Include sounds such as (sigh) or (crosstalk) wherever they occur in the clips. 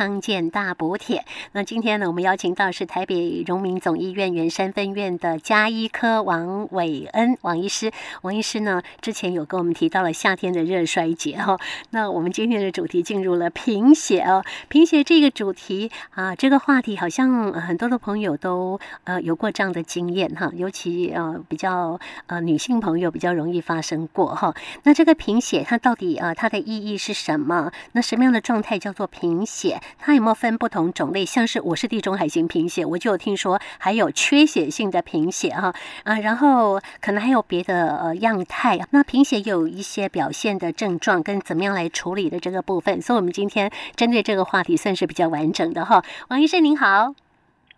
康健大补帖。那今天呢，我们邀请到是台北荣民总医院圆山分院的加医科王伟恩王医师。王医师呢，之前有跟我们提到了夏天的热衰竭哈。那我们今天的主题进入了贫血哦，贫血这个主题啊，这个话题好像很多的朋友都呃有过这样的经验哈，尤其呃比较呃女性朋友比较容易发生过哈。那这个贫血它到底呃它的意义是什么？那什么样的状态叫做贫血？它有没有分不同种类？像是我是地中海型贫血，我就有听说还有缺血性的贫血哈啊，然后可能还有别的呃样态。那贫血有一些表现的症状跟怎么样来处理的这个部分，所以我们今天针对这个话题算是比较完整的哈。王医生您好，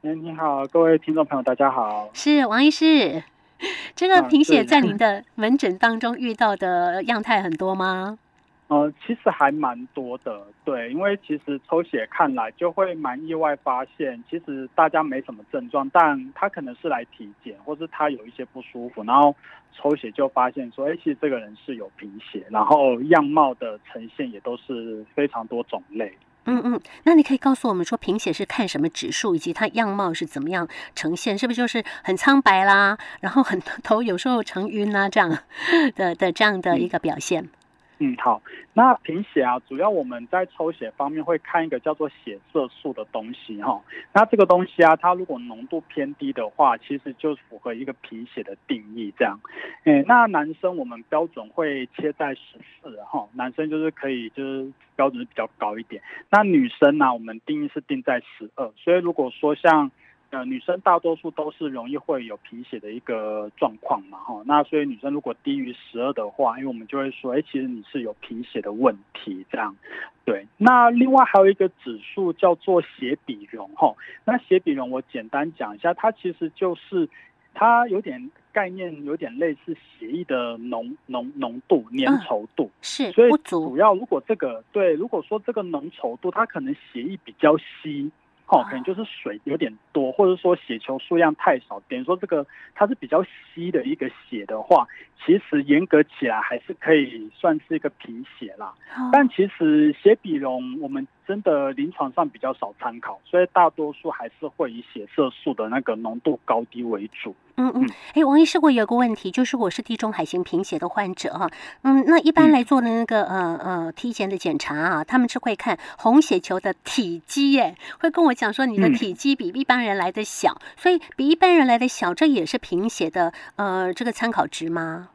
哎你好，各位听众朋友大家好，是王医师。这个贫血在您的门诊当中遇到的样态很多吗？呃，其实还蛮多的，对，因为其实抽血看来就会蛮意外，发现其实大家没什么症状，但他可能是来体检，或是他有一些不舒服，然后抽血就发现说，哎，其实这个人是有贫血，然后样貌的呈现也都是非常多种类。嗯嗯，那你可以告诉我们说，贫血是看什么指数，以及它样貌是怎么样呈现？是不是就是很苍白啦，然后很头有时候成晕啊这样的的这样的一个表现？嗯好，那贫血啊，主要我们在抽血方面会看一个叫做血色素的东西哈。那这个东西啊，它如果浓度偏低的话，其实就符合一个贫血的定义这样。诶，那男生我们标准会切在十四哈，男生就是可以就是标准比较高一点。那女生呢，我们定义是定在十二，所以如果说像。呃，女生大多数都是容易会有贫血的一个状况嘛，哈，那所以女生如果低于十二的话，因为我们就会说，哎，其实你是有贫血的问题，这样，对。那另外还有一个指数叫做血比容，哈，那血比容我简单讲一下，它其实就是它有点概念，有点类似血液的浓浓浓度、粘稠度，嗯、是，所以主要如果这个对，如果说这个浓稠度，它可能血液比较稀。哦，可能就是水有点多，或者说血球数量太少，等于说这个它是比较稀的一个血的话，其实严格起来还是可以算是一个贫血啦。但其实血比容我们真的临床上比较少参考，所以大多数还是会以血色素的那个浓度高低为主。嗯嗯，哎，王医师，我有个问题，就是我是地中海型贫血的患者哈，嗯，那一般来做的那个、嗯、呃呃体检的检查啊，他们是会看红血球的体积耶，会跟我讲说你的体积比一般人来的小，嗯、所以比一般人来的小，这也是贫血的呃这个参考值吗？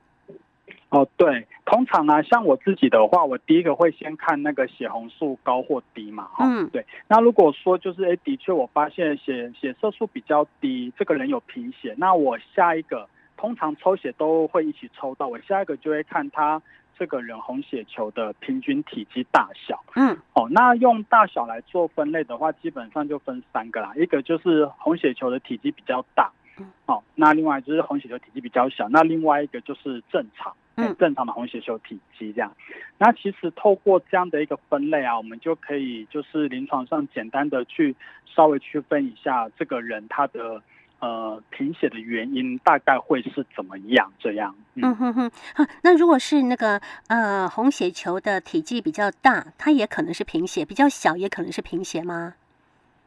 哦，对，通常呢，像我自己的话，我第一个会先看那个血红素高或低嘛，哈、嗯，对。那如果说就是，哎，的确我发现血血色素比较低，这个人有贫血，那我下一个通常抽血都会一起抽到，我下一个就会看他这个人红血球的平均体积大小，嗯，哦，那用大小来做分类的话，基本上就分三个啦，一个就是红血球的体积比较大，哦，那另外就是红血球体积比较小，那另外一个就是正常。嗯，正常的红血球体积这样，那其实透过这样的一个分类啊，我们就可以就是临床上简单的去稍微区分一下这个人他的呃贫血的原因大概会是怎么样这样。嗯，嗯哼哼，好，那如果是那个呃红血球的体积比较大，它也可能是贫血；比较小也可能是贫血吗？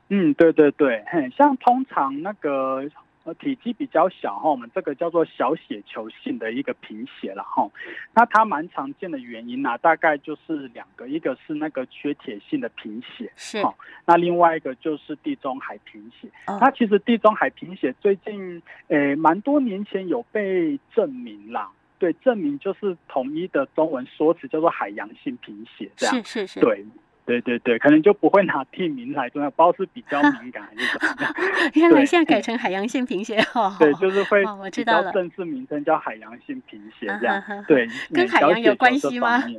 嗯，对对对，嘿，像通常那个。呃，体积比较小哈，我们这个叫做小血球性的一个贫血了哈。那它蛮常见的原因呢、啊，大概就是两个，一个是那个缺铁性的贫血，是。那另外一个就是地中海贫血。哦、那其实地中海贫血最近诶，蛮多年前有被证明啦。对，证明就是统一的中文说辞叫做海洋性贫血，这样。是是是。对。对对对，可能就不会拿地名来重要，不知道是比较敏感还是怎么样。(laughs) 原来现在改成海洋性贫血 (laughs) 哦。对，就是会我知道了，正式名称叫海洋性贫血这样。对，跟海洋有关系吗？(laughs)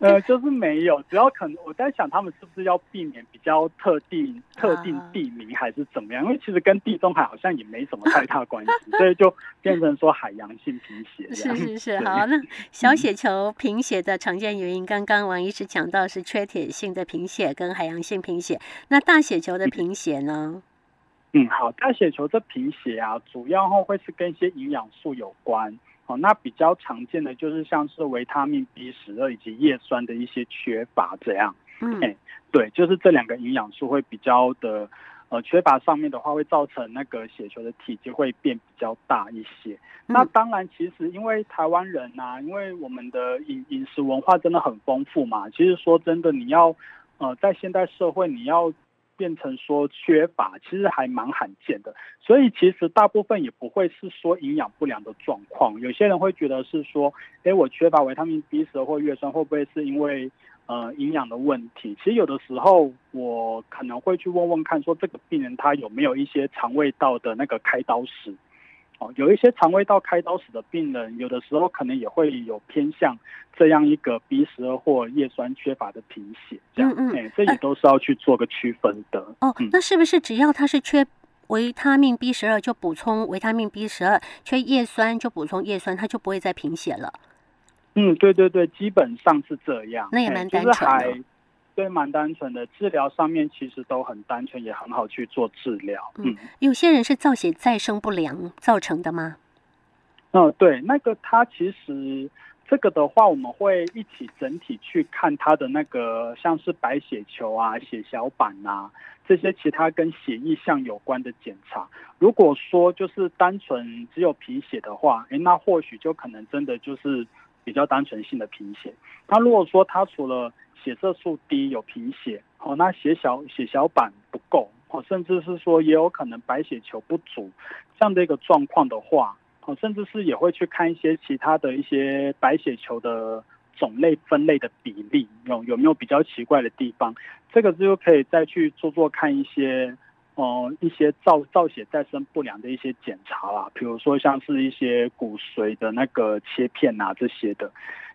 呃，就是没有，主要可能我在想，他们是不是要避免比较特定特定地名，还是怎么样？因为其实跟地中海好像也没什么太大关系，所以就变成说海洋性贫血。是是是，好，那小血球贫血的常见原因，刚刚王医师讲到是缺铁性的贫血跟海洋性贫血，那大血球的贫血呢？嗯，好，大血球的贫血啊，主要后会是跟一些营养素有关。哦，那比较常见的就是像是维他命 B 十二以及叶酸的一些缺乏这样。嗯，哎，对，就是这两个营养素会比较的。呃，缺乏上面的话，会造成那个血球的体积会变比较大一些。嗯、那当然，其实因为台湾人呐、啊，因为我们的饮饮食文化真的很丰富嘛。其实说真的，你要呃在现代社会，你要变成说缺乏，其实还蛮罕见的。所以其实大部分也不会是说营养不良的状况。有些人会觉得是说，哎，我缺乏维他命 B 十二或叶酸，会不会是因为？呃，营养的问题，其实有的时候我可能会去问问看，说这个病人他有没有一些肠胃道的那个开刀史，哦，有一些肠胃道开刀史的病人，有的时候可能也会有偏向这样一个 B 十二或叶酸缺乏的贫血，这样，嗯这也都是要去做个区分的。哦，那是不是只要他是缺维他命 B 十二，就补充维他命 B 十二；缺叶酸就补充叶酸，他就不会再贫血了？嗯，对对对，基本上是这样。那也蛮单纯的。就是还对，蛮单纯的。治疗上面其实都很单纯，也很好去做治疗。嗯，嗯，有些人是造血再生不良造成的吗？嗯，对，那个他其实这个的话，我们会一起整体去看他的那个，像是白血球啊、血小板啊这些其他跟血液项有关的检查。如果说就是单纯只有贫血的话，诶，那或许就可能真的就是。比较单纯性的贫血，那如果说他除了血色素低有贫血，哦，那血小血小板不够，哦，甚至是说也有可能白血球不足这样的一个状况的话，哦，甚至是也会去看一些其他的一些白血球的种类分类的比例有有没有比较奇怪的地方，这个就可以再去做做看一些。哦、呃，一些造造血再生不良的一些检查啦，比如说像是一些骨髓的那个切片啊这些的，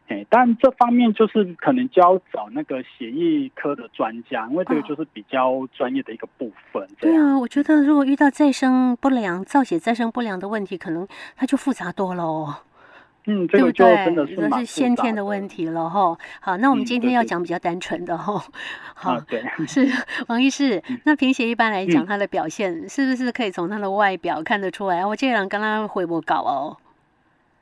哎，但这方面就是可能就要找那个血液科的专家，因为这个就是比较专业的一个部分。哦、对啊，我觉得如果遇到再生不良、造血再生不良的问题，可能它就复杂多了哦。嗯，这个就真的是这是先天的问题了哈。好，那我们今天要讲比较单纯的哈。(laughs) 好，对，是王医师。(laughs) 那贫血一般来讲，它的表现是不是可以从它的外表看得出来？我这个人刚刚回我稿哦。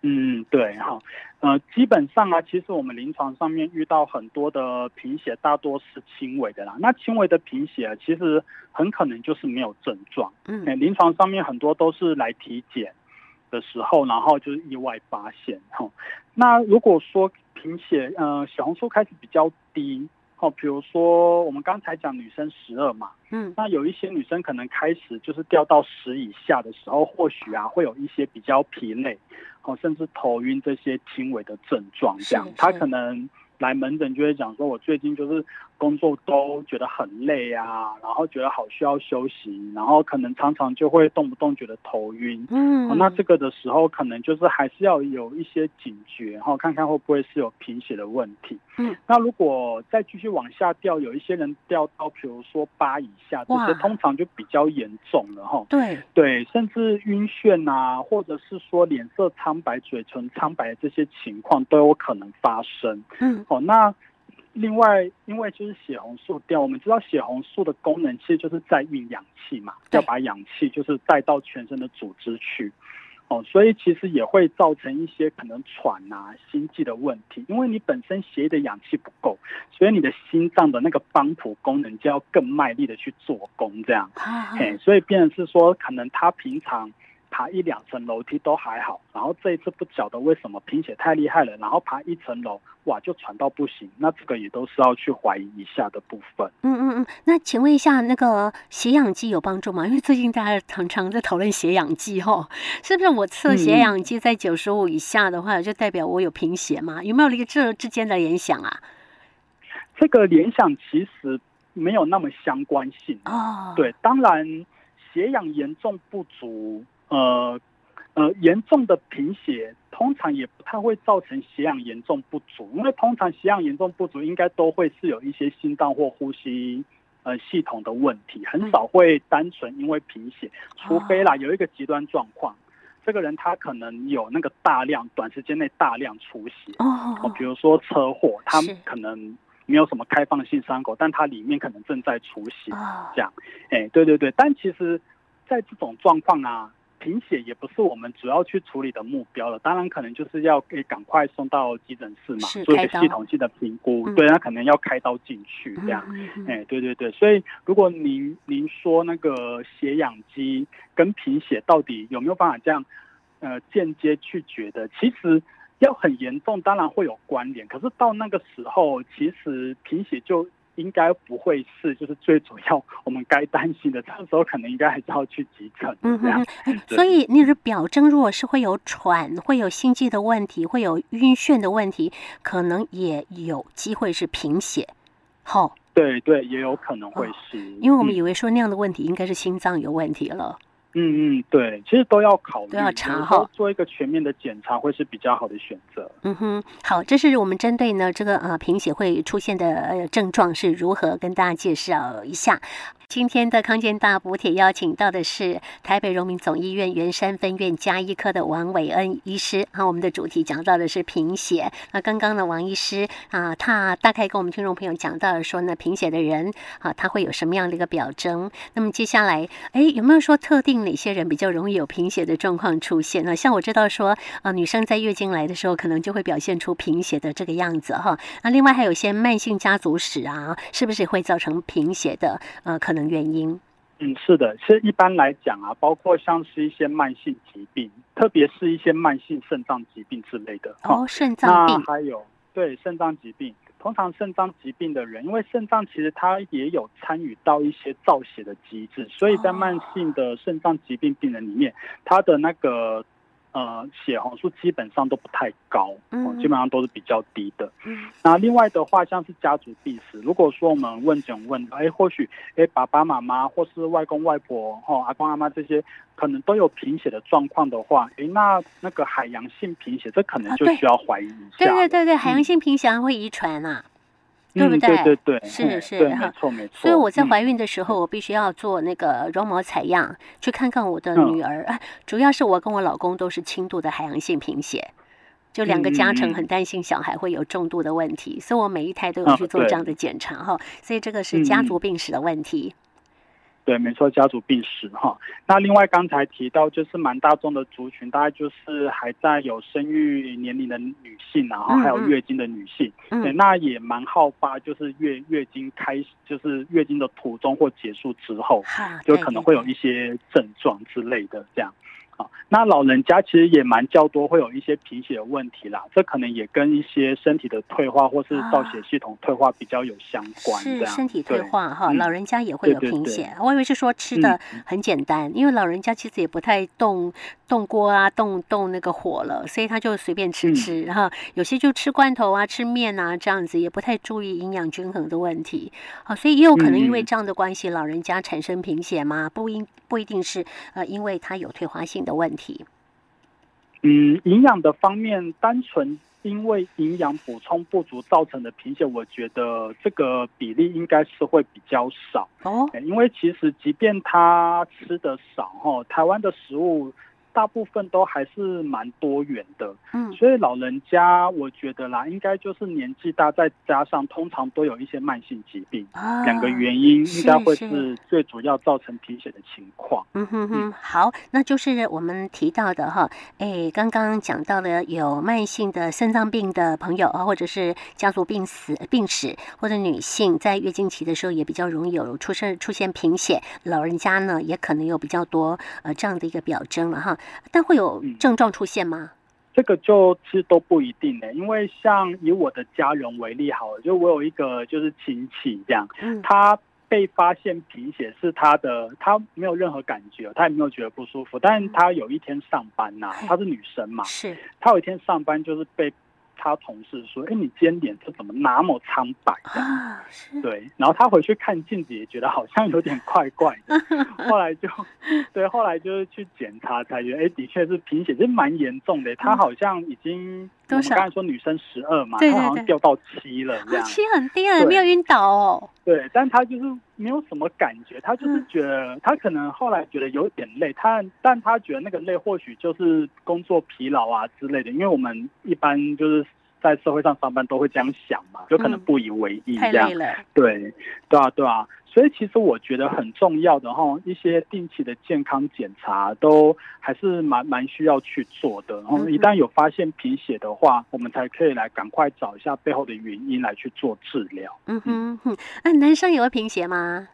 嗯，对，好，呃，基本上啊，其实我们临床上面遇到很多的贫血，大多是轻微的啦。那轻微的贫血啊，其实很可能就是没有症状。嗯，临床上面很多都是来体检。的时候，然后就是意外发现哈。那如果说贫血，呃，血红素开始比较低，哦，比如说我们刚才讲女生十二嘛，嗯，那有一些女生可能开始就是掉到十以下的时候，或许啊会有一些比较疲累，哦，甚至头晕这些轻微的症状，这样，她可能来门诊就会讲说，我最近就是。工作都觉得很累啊，然后觉得好需要休息，然后可能常常就会动不动觉得头晕。嗯、哦，那这个的时候可能就是还是要有一些警觉，然后看看会不会是有贫血的问题。嗯，那如果再继续往下掉，有一些人掉到比如说八以下，这些通常就比较严重了哈。对对，甚至晕眩啊，或者是说脸色苍白、嘴唇苍白的这些情况都有可能发生。嗯，哦，那。另外，因为就是血红素掉，我们知道血红素的功能其实就是在运氧气嘛，要把氧气就是带到全身的组织去，哦，所以其实也会造成一些可能喘啊、心悸的问题，因为你本身血液的氧气不够，所以你的心脏的那个帮浦功能就要更卖力的去做工，这样，嘿，所以变成是说，可能他平常。爬一两层楼梯都还好，然后这一次不晓得为什么贫血太厉害了，然后爬一层楼，哇，就喘到不行。那这个也都是要去怀疑一下的部分。嗯嗯嗯，那请问一下，那个血氧计有帮助吗？因为最近大家常常在讨论血氧计，哈，是不是我测血氧计在九十五以下的话，就代表我有贫血吗？有没有一个这之间的联想啊？这个联想其实没有那么相关性哦。对，当然血氧严重不足。呃呃，严重的贫血通常也不太会造成血氧严重不足，因为通常血氧严重不足应该都会是有一些心脏或呼吸呃系统的问题，很少会单纯因为贫血，除非啦有一个极端状况，这个人他可能有那个大量短时间内大量出血哦，比如说车祸，他可能没有什么开放性伤口，但他里面可能正在出血这样，哎，对对对，但其实在这种状况啊。贫血也不是我们主要去处理的目标了，当然可能就是要给赶快送到急诊室嘛，做一个系统性的评估，嗯、对，那可能要开刀进去这样，哎、嗯嗯欸，对对对，所以如果您您说那个血氧机跟贫血到底有没有办法这样，呃，间接去觉得，其实要很严重，当然会有关联，可是到那个时候，其实贫血就。应该不会是，就是最主要我们该担心的。这个时候可能应该还是要去急诊。嗯哼，所以那个表征如果是会有喘、会有心悸的问题、会有晕眩的问题，可能也有机会是贫血。好、哦，对对，也有可能会是、哦，因为我们以为说那样的问题应该是心脏有问题了。嗯嗯嗯，对，其实都要考虑，都要查哈，做一个全面的检查会是比较好的选择。嗯哼，好，这是我们针对呢这个呃贫血会出现的呃症状是如何跟大家介绍一下。今天的康健大补帖邀请到的是台北荣民总医院员山分院加医科的王伟恩医师。啊，我们的主题讲到的是贫血。那刚刚呢，王医师啊，他大概跟我们听众朋友讲到了说呢，贫血的人啊，他会有什么样的一个表征？那么接下来，哎，有没有说特定哪些人比较容易有贫血的状况出现呢？像我知道说，啊，女生在月经来的时候，可能就会表现出贫血的这个样子哈。那另外还有一些慢性家族史啊，是不是会造成贫血的？呃，可能。原因，嗯，是的，其实一般来讲啊，包括像是一些慢性疾病，特别是一些慢性肾脏疾病之类的。哦，肾脏病，还有对肾脏疾病，通常肾脏疾病的人，因为肾脏其实它也有参与到一些造血的机制，所以在慢性的肾脏疾病病人里面，他的那个。呃，血红素基本上都不太高，嗯，基本上都是比较低的。嗯，那另外的话，像是家族病史，如果说我们问诊问，哎，或许哎爸爸妈妈或是外公外婆、哦阿公阿妈这些，可能都有贫血的状况的话，哎，那那个海洋性贫血，这可能就需要怀疑一下。对对对对，海洋性贫血会遗传啊。对不对？对对对，是是，没错没错。所以我在怀孕的时候，我必须要做那个绒毛采样，去看看我的女儿。主要是我跟我老公都是轻度的海洋性贫血，就两个家成很担心小孩会有重度的问题，所以我每一胎都有去做这样的检查哈。所以这个是家族病史的问题。对，没错，家族病史哈。那另外刚才提到，就是蛮大众的族群，大概就是还在有生育年龄的女性，然后还有月经的女性，嗯嗯对，那也蛮好发，就是月月经开始，就是月经的途中或结束之后，就可能会有一些症状之类的这样。那老人家其实也蛮较多，会有一些贫血的问题啦。这可能也跟一些身体的退化或是造血系统退化比较有相关。是身体退化哈，老人家也会有贫血。我以为是说吃的很简单，因为老人家其实也不太动动锅啊，动动那个火了，所以他就随便吃吃。然后有些就吃罐头啊，吃面啊这样子，也不太注意营养均衡的问题。好，所以也有可能因为这样的关系，老人家产生贫血吗？不应不一定是呃，因为他有退化性的问题。嗯，营养的方面，单纯因为营养补充不足造成的贫血，我觉得这个比例应该是会比较少哦。因为其实即便他吃的少，哈，台湾的食物。大部分都还是蛮多元的，嗯，所以老人家我觉得啦，应该就是年纪大，再加上通常都有一些慢性疾病，啊，两个原因应该会是最主要造成贫血的情况。嗯哼哼，好，那就是我们提到的哈，哎，刚刚讲到了有慢性的肾脏病的朋友啊，或者是家族病史病史，或者女性在月经期的时候也比较容易有出现出现贫血，老人家呢也可能有比较多呃这样的一个表征了哈。但会有症状出现吗？嗯，这个就其实都不一定的，因为像以我的家人为例好了，就我有一个就是亲戚这样，嗯，他被发现贫血是他的，他没有任何感觉，他也没有觉得不舒服，但是他有一天上班呐，她是女生嘛，是，他有一天上班就是被。他同事说：“哎，你今天脸色怎么那么苍白？”啊，对。然后他回去看镜子，也觉得好像有点怪怪的。(laughs) 后来就，对，后来就是去检查，才觉得，哎，的确是贫血，是蛮严重的。他好像已经，我们刚才说女生十二嘛，她好像掉到七了，这样。七很低了，没有晕倒哦。对，但她就是没有什么感觉，她就是觉得，她可能后来觉得有点累，她，但她觉得那个累或许就是工作疲劳啊之类的，因为我们一般就是。在社会上上班都会这样想嘛，就可能不以为意这样。对，对啊，对啊。所以其实我觉得很重要的哈，一些定期的健康检查都还是蛮蛮需要去做的。然后一旦有发现贫血的话，我们才可以来赶快找一下背后的原因来去做治疗。嗯哼哼，那男生也会贫血吗？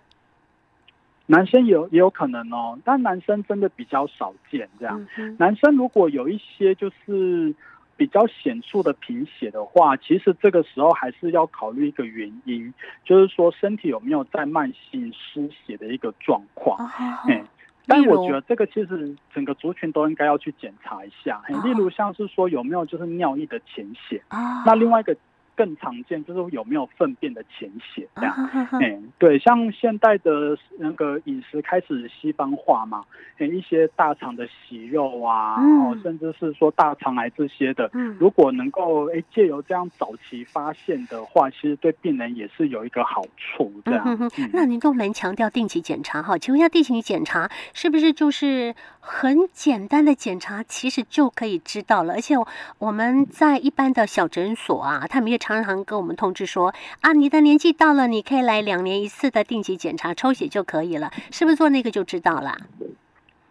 男生有也有可能哦，但男生真的比较少见这样。男生如果有一些就是。比较显著的贫血的话，其实这个时候还是要考虑一个原因，就是说身体有没有在慢性失血的一个状况。哎，但我觉得这个其实整个族群都应该要去检查一下。例如像是说有没有就是尿液的潜血，那另外一个。更常见就是有没有粪便的潜血这样，哎，对，像现代的那个饮食开始西方化嘛，哎，一些大肠的息肉啊，哦，甚至是说大肠癌这些的，如果能够哎借由这样早期发现的话，其实对病人也是有一个好处这样。那您都蛮强调定期检查哈，请问一下定期检查是不是就是很简单的检查，其实就可以知道了？而且我们在一般的小诊所啊，他们也。常常跟我们通知说啊，你的年纪到了，你可以来两年一次的定期检查，抽血就可以了，是不是做那个就知道了？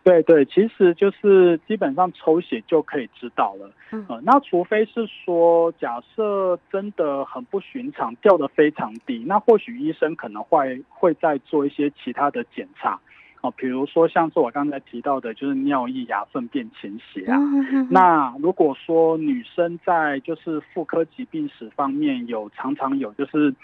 对对，其实就是基本上抽血就可以知道了。嗯、呃，那除非是说假设真的很不寻常，掉的非常低，那或许医生可能会会再做一些其他的检查。哦，比如说像是我刚才提到的，就是尿液、牙、粪便潜血啊。那如果说女生在就是妇科疾病史方面有常常有就是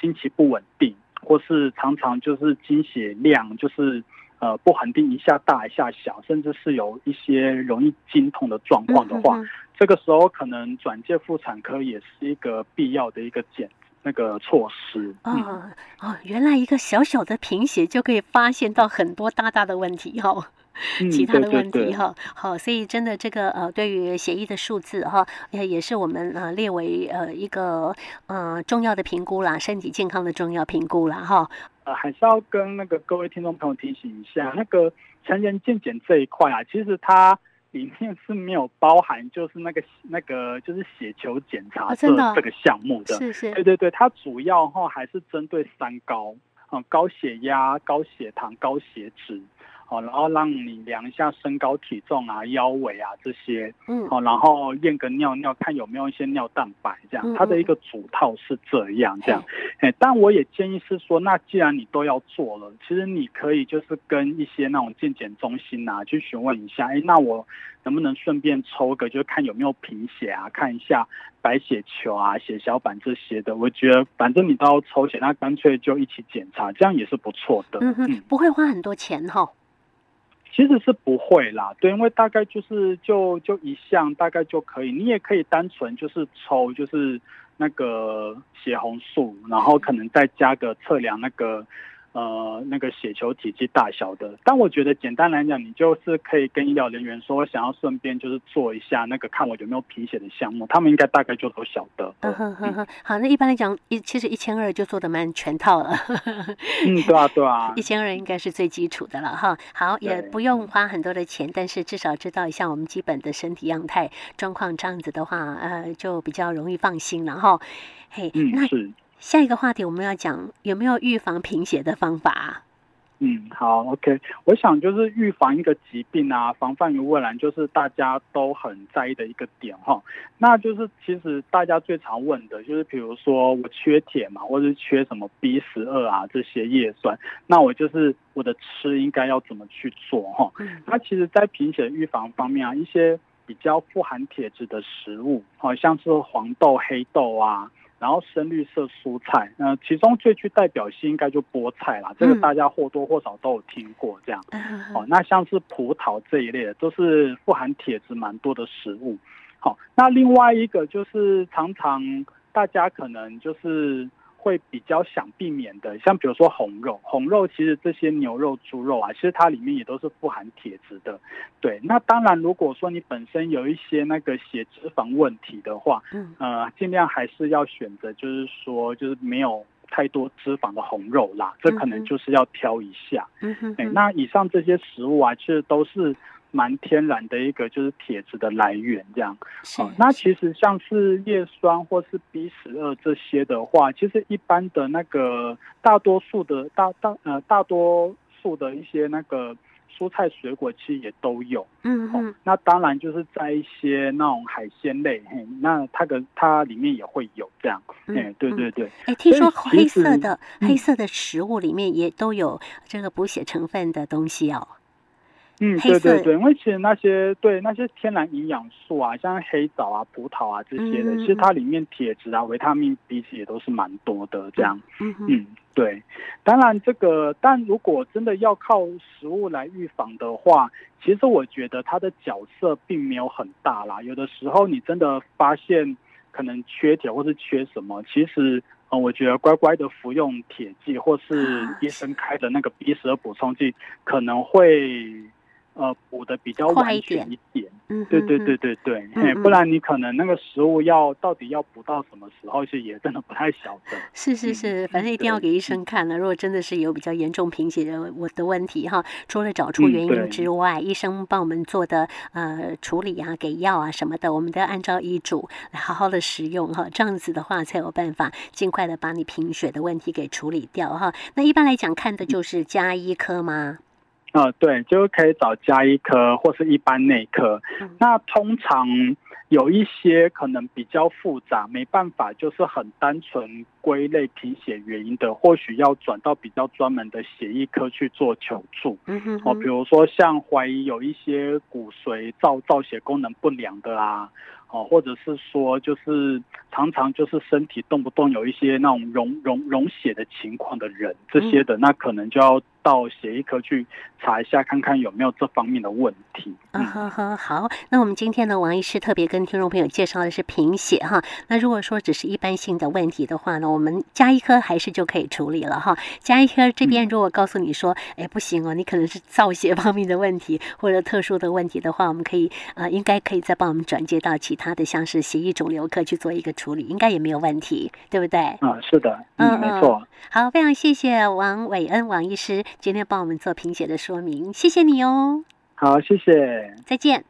经期不稳定，或是常常就是经血量就是呃不恒定，一下大一下小，甚至是有一些容易经痛的状况的话，这个时候可能转介妇产科也是一个必要的一个检。那个措施啊、嗯、哦，原来一个小小的贫血就可以发现到很多大大的问题哈、哦，其他的问题哈，好，所以真的这个呃，对于血液的数字哈，也也是我们呃列为呃一个呃重要的评估啦，身体健康的重要评估啦哈。呃，还是要跟那个各位听众朋友提醒一下，那个成人健检这一块啊，其实它。里面是没有包含，就是那个那个就是血球检查这这个项目的，是是，对对对，它主要哈还是针对三高嗯，高血压、高血糖、高血脂。好，然后让你量一下身高体重啊、腰围啊这些，嗯，好，然后验个尿尿，看有没有一些尿蛋白，这样，它的一个主套是这样，这样，哎，但我也建议是说，那既然你都要做了，其实你可以就是跟一些那种健检中心啊去询问一下，哎，那我能不能顺便抽个，就是看有没有贫血啊，看一下白血球啊、血小板这些的。我觉得反正你都要抽血，那干脆就一起检查，这样也是不错的，嗯哼，不会花很多钱哈。其实是不会啦，对，因为大概就是就就一项大概就可以，你也可以单纯就是抽就是那个血红素，然后可能再加个测量那个。呃，那个血球体积大小的，但我觉得简单来讲，你就是可以跟医疗人员说，我想要顺便就是做一下那个看我有没有贫血的项目，他们应该大概就都晓得。嗯哼哼哼，好，那一般来讲，一其实一千二就做的蛮全套了。嗯，对啊，对啊，(laughs) 一千二应该是最基础的了哈。好，也不用花很多的钱，但是至少知道一下我们基本的身体样态状况，这样子的话，呃，就比较容易放心了哈。嘿，嗯，那是。下一个话题我们要讲有没有预防贫血的方法？嗯，好，OK。我想就是预防一个疾病啊，防范于未然，就是大家都很在意的一个点哈。那就是其实大家最常问的就是，比如说我缺铁嘛，或者是缺什么 B 十二啊这些叶酸，那我就是我的吃应该要怎么去做哈？那其实，在贫血预防方面啊，一些比较富含铁质的食物，好像是黄豆、黑豆啊。然后深绿色蔬菜，呃，其中最具代表性应该就菠菜啦，这个大家或多或少都有听过这样。哦，那像是葡萄这一类的，都是富含铁质蛮多的食物。好，那另外一个就是常常大家可能就是。会比较想避免的，像比如说红肉，红肉其实这些牛肉、猪肉啊，其实它里面也都是富含铁质的。对，那当然，如果说你本身有一些那个血脂肪问题的话，嗯，呃，尽量还是要选择，就是说，就是没有太多脂肪的红肉啦，这可能就是要挑一下。嗯哼，那以上这些食物啊，其实都是。蛮天然的一个就是铁质的来源，这样。是。哦，那其实像是叶酸或是 B 十二这些的话，其实一般的那个大多数的大大呃大多数的一些那个。蔬菜水果其实也都有，嗯嗯、哦，那当然就是在一些那种海鲜类，嘿，那它的它里面也会有这样，哎、嗯，对对对，哎，听说黑色的黑色的食物里面也都有这个补血成分的东西哦。嗯，对对对，因为其实那些对那些天然营养素啊，像黑枣啊、葡萄啊这些的，嗯、其实它里面铁质啊、维他命 B 也都是蛮多的，这样，嗯嗯，对。当然这个，但如果真的要靠食物来预防的话，其实我觉得它的角色并没有很大啦。有的时候你真的发现可能缺铁或是缺什么，其实，嗯，我觉得乖乖的服用铁剂或是医生开的那个 B 十二补充剂可能会。呃，补的比较完全一点，嗯，对对对对对，嗯，不然你可能那个食物要到底要补到什么时候，其实也真的不太晓得。(laughs) 是是是，反正一定要给医生看了。如果真的是有比较严重贫血的我的问题哈，除了找出原因之外，医生帮我们做的呃处理啊，给药啊什么的，我们都要按照医嘱来好好的食用哈，这样子的话才有办法尽快的把你贫血的问题给处理掉哈。那一般来讲，看的就是加医科吗？呃，对，就可以找家医科或是一般内科。那通常有一些可能比较复杂，没办法，就是很单纯归类贫血原因的，或许要转到比较专门的血液科去做求助。嗯哼，哦，比如说像怀疑有一些骨髓造造血功能不良的啊，哦，或者是说就是常常就是身体动不动有一些那种溶溶溶血的情况的人，这些的那可能就要。到血液科去查一下，看看有没有这方面的问题。嗯呵呵，好。那我们今天呢，王医师特别跟听众朋友介绍的是贫血哈。那如果说只是一般性的问题的话呢，我们加医科还是就可以处理了哈。加医科这边如果告诉你说，哎、嗯，不行哦，你可能是造血方面的问题或者特殊的问题的话，我们可以呃，应该可以再帮我们转接到其他的，像是血液肿瘤科去做一个处理，应该也没有问题，对不对？啊，是的，嗯，没错。好，非常谢谢王伟恩王医师今天帮我们做贫血的说明，谢谢你哦。好，谢谢，再见。